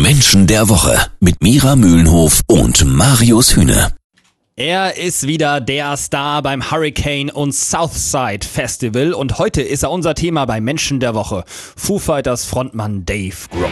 Menschen der Woche mit Mira Mühlenhof und Marius Hühne. Er ist wieder der Star beim Hurricane und Southside Festival und heute ist er unser Thema bei Menschen der Woche. Foo Fighters Frontmann Dave Grohl.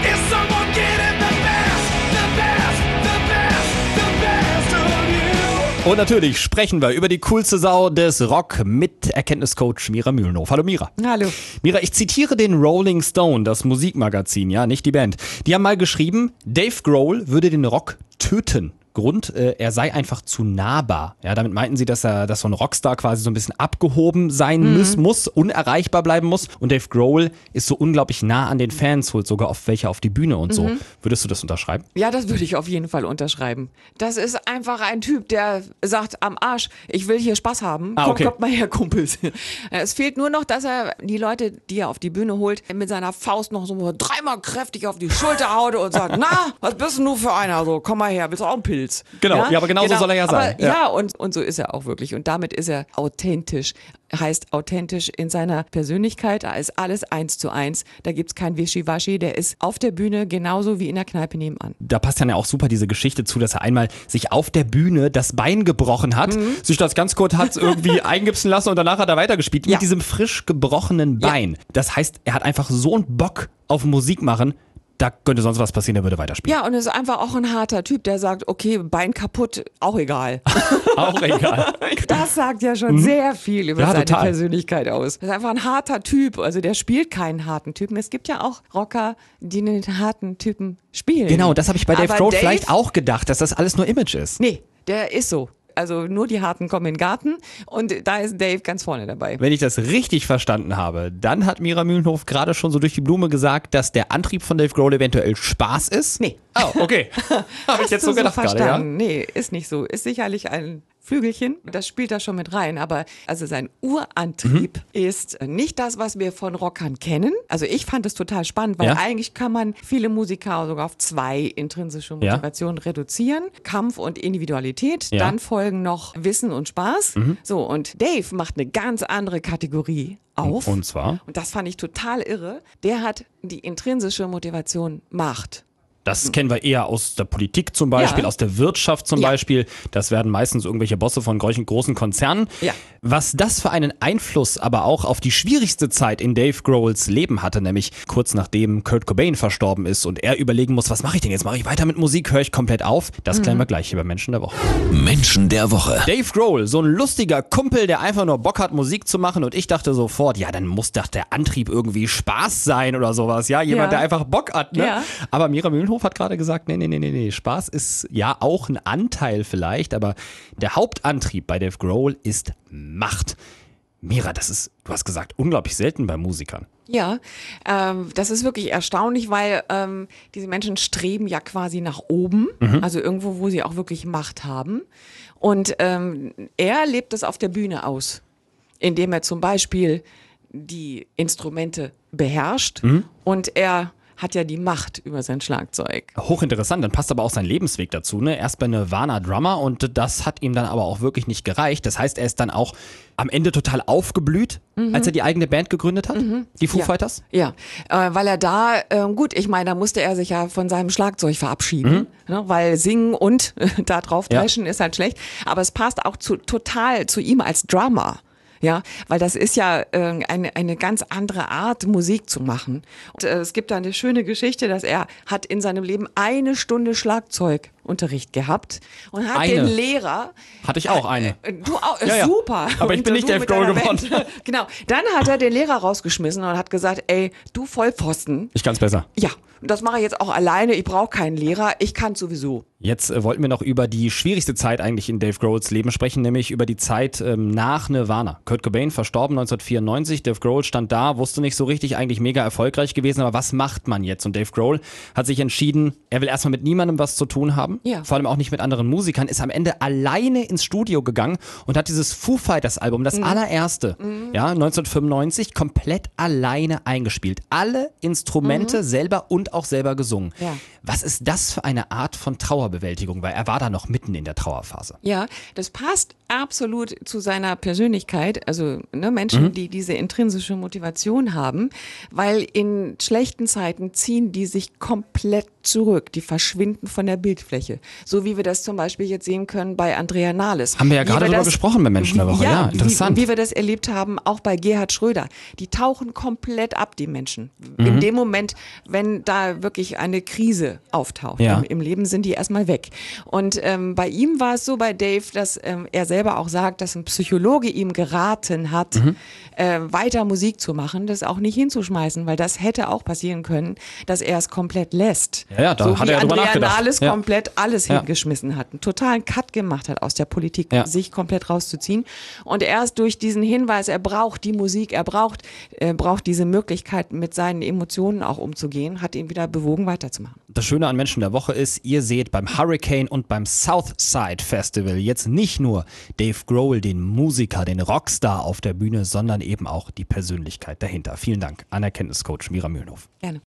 Und natürlich sprechen wir über die coolste Sau des Rock mit Erkenntniscoach Mira Mühlenhof. Hallo Mira. Hallo. Mira, ich zitiere den Rolling Stone, das Musikmagazin, ja, nicht die Band. Die haben mal geschrieben, Dave Grohl würde den Rock töten. Grund, äh, er sei einfach zu nahbar. Ja, damit meinten sie, dass er, dass so ein Rockstar quasi so ein bisschen abgehoben sein muss, muss, unerreichbar bleiben muss. Und Dave Grohl ist so unglaublich nah an den Fans, holt sogar oft welche auf die Bühne und so. Würdest du das unterschreiben? Ja, das würde ich auf jeden Fall unterschreiben. Das ist einfach ein Typ, der sagt am Arsch, ich will hier Spaß haben. Ah, Komm, okay. kommt mal her, Kumpels. Es fehlt nur noch, dass er die Leute, die er auf die Bühne holt, mit seiner Faust noch so dreimal kräftig auf die Schulter haut und sagt, na, was bist denn du für einer? So, komm mal her, willst du auch einen Pilz? Genau, ja, aber genau so soll er ja aber, sein, ja. Ja, und, und so ist er auch wirklich. Und damit ist er authentisch. Heißt authentisch in seiner Persönlichkeit. Da ist alles eins zu eins. Da gibt's kein Wischiwaschi. Der ist auf der Bühne genauso wie in der Kneipe nebenan. da passt dann ja auch super diese Geschichte zu, dass er einmal sich auf der Bühne das Bein gebrochen hat, Mhm. sich das ganz kurz hat irgendwie eingipsen lassen und danach hat er weitergespielt Ja. mit diesem frisch gebrochenen Ja. Bein. Das heißt, er hat einfach so einen Bock auf Musik machen, da könnte sonst was passieren, er würde weiterspielen. Ja, und ist einfach auch ein harter Typ, der sagt, okay, Bein kaputt, auch egal. Auch egal. Das sagt ja schon sehr viel über Mhm. Ja, seine total. Persönlichkeit aus. Das ist einfach ein harter Typ. Also der spielt keinen harten Typen. Es gibt ja auch Rocker, die einen harten Typen spielen. Genau, das habe ich bei Dave Grohl vielleicht auch gedacht, dass das alles nur Image ist. Nee, der ist so. Also nur die Harten kommen in den Garten und da ist Dave ganz vorne dabei. Wenn ich das richtig verstanden habe, dann hat Mira Mühlenhof gerade schon so durch die Blume gesagt, dass der Antrieb von Dave Grohl eventuell Spaß ist. Nee. Oh, okay. habe ich jetzt so gedacht gerade, ja. verstanden? Nee, ist nicht so. Ist sicherlich ein Flügelchen. Das spielt da schon mit rein. Aber also sein Urantrieb Mhm. ist nicht das, was wir von Rockern kennen. Also ich fand es total spannend, weil Ja. eigentlich kann man viele Musiker sogar auf zwei intrinsische Ja. Motivationen reduzieren. Kampf und Individualität. Ja. Mhm. Dann folgen noch Wissen und Spaß. So, und Dave macht eine ganz andere Kategorie auf. Und zwar? Und das fand ich total irre. Der hat die intrinsische Motivation Macht. Das kennen wir eher aus der Politik zum Beispiel, Ja. aus der Wirtschaft zum Ja. Beispiel. Das werden meistens irgendwelche Bosse von großen, großen Konzernen. Ja. Was das für einen Einfluss aber auch auf die schwierigste Zeit in Dave Grohls Leben hatte, nämlich kurz nachdem Kurt Cobain verstorben ist und er überlegen muss, was mache ich denn jetzt? Mache ich weiter mit Musik? Höre ich komplett auf? Das klären wir gleich hier bei Menschen der Woche. Menschen der Woche. Dave Grohl, so ein lustiger Kumpel, der einfach nur Bock hat, Musik zu machen und ich dachte sofort, ja, dann muss doch der Antrieb irgendwie Spaß sein oder sowas, ja, jemand, Ja. der einfach Bock hat, ne? Ja. Aber Mira Mühlenhof hat gerade gesagt, nee, nee, nee, nee, nee, Spaß ist ja auch ein Anteil vielleicht, aber der Hauptantrieb bei Dave Grohl ist Macht. Mira, das ist, du hast gesagt, unglaublich selten bei Musikern. Ja, ähm, das ist wirklich erstaunlich, weil ähm, diese Menschen streben ja quasi nach oben, also irgendwo, wo sie auch wirklich Macht haben. Und ähm, er lebt es auf der Bühne aus, indem er zum Beispiel die Instrumente beherrscht und er hat ja die Macht über sein Schlagzeug. Hochinteressant, dann passt aber auch sein Lebensweg dazu. Ne? Erst bei Nirvana Drummer und das hat ihm dann aber auch wirklich nicht gereicht. Das heißt, er ist dann auch am Ende total aufgeblüht, als er die eigene Band gegründet hat, die Foo Mhm. Ja. Fighters. Ja, äh, weil er da, ähm, gut, ich meine, da musste er sich ja von seinem Schlagzeug verabschieden, ne, weil singen und da drauf Ja. ist halt schlecht. Aber es passt auch zu, total zu ihm als Drummer. Ja, weil das ist ja äh, eine, eine ganz andere Art, Musik zu machen. Und, äh, es gibt da eine schöne Geschichte, dass er hat in seinem Leben eine Stunde Schlagzeugunterricht gehabt und hat Eine? den Lehrer Hatte ich auch eine. äh, Du auch, Ja, ja. super. Aber ich bin nicht Grohl deiner geworden. Genau. Dann hat er den Lehrer rausgeschmissen und hat gesagt, ey, du Vollpfosten. Ich kann's besser. Ja, und das mache ich jetzt auch alleine. Ich brauche keinen Lehrer. Ich kann sowieso. Jetzt äh, wollten wir noch über die schwierigste Zeit eigentlich in Dave Grohls Leben sprechen, nämlich über die Zeit ähm, nach Nirvana. Kurt Cobain verstorben 1994, Dave Grohl stand da, wusste nicht so richtig, eigentlich mega erfolgreich gewesen, aber was macht man jetzt? Und Dave Grohl hat sich entschieden, er will erstmal mit niemandem was zu tun haben, Ja. vor allem auch nicht mit anderen Musikern, ist am Ende alleine ins Studio gegangen und hat dieses Foo Fighters Album, das allererste, ja, 1995, komplett alleine eingespielt. Alle Instrumente selber und auch selber gesungen. Ja. Was ist das für eine Art von Trauerbewältigung? Weil er war da noch mitten in der Trauerphase. Ja, das passt absolut zu seiner Persönlichkeit. Also ne, Menschen, Mhm. die diese intrinsische Motivation haben, weil in schlechten Zeiten ziehen die sich komplett zurück, die verschwinden von der Bildfläche. So wie wir das zum Beispiel jetzt sehen können bei Andrea Nahles. Haben wir ja gerade drüber das- gesprochen bei Menschen der Woche. Ja, interessant. Wie, wie wir das erlebt haben, auch bei Gerhard Schröder. Die tauchen komplett ab, die Menschen. Mhm. In dem Moment, wenn da wirklich eine Krise auftaucht Ja. im, im Leben, sind die erstmal weg. Und ähm, bei ihm war es so, bei Dave, dass ähm, er selber auch sagt, dass ein Psychologe ihm geraten hat, Mhm. äh, weiter Musik zu machen, das auch nicht hinzuschmeißen, weil das hätte auch passieren können, dass er es komplett lässt. Ja, ja, da so hat wie er Andrea nachgedacht. Nahles Ja. komplett alles Ja. hingeschmissen hat, einen totalen Cut gemacht hat aus der Politik, Ja. sich komplett rauszuziehen. Und erst durch diesen Hinweis, er braucht die Musik, er braucht, er braucht diese Möglichkeit, mit seinen Emotionen auch umzugehen, hat ihn wieder bewogen, weiterzumachen. Das Schöne an Menschen der Woche ist, ihr seht beim Hurricane und beim Southside Festival jetzt nicht nur Dave Grohl, den Musiker, den Rockstar auf der Bühne, sondern eben auch die Persönlichkeit dahinter. Vielen Dank, Anerkenntniscoach Mira Mühlenhof. Gerne.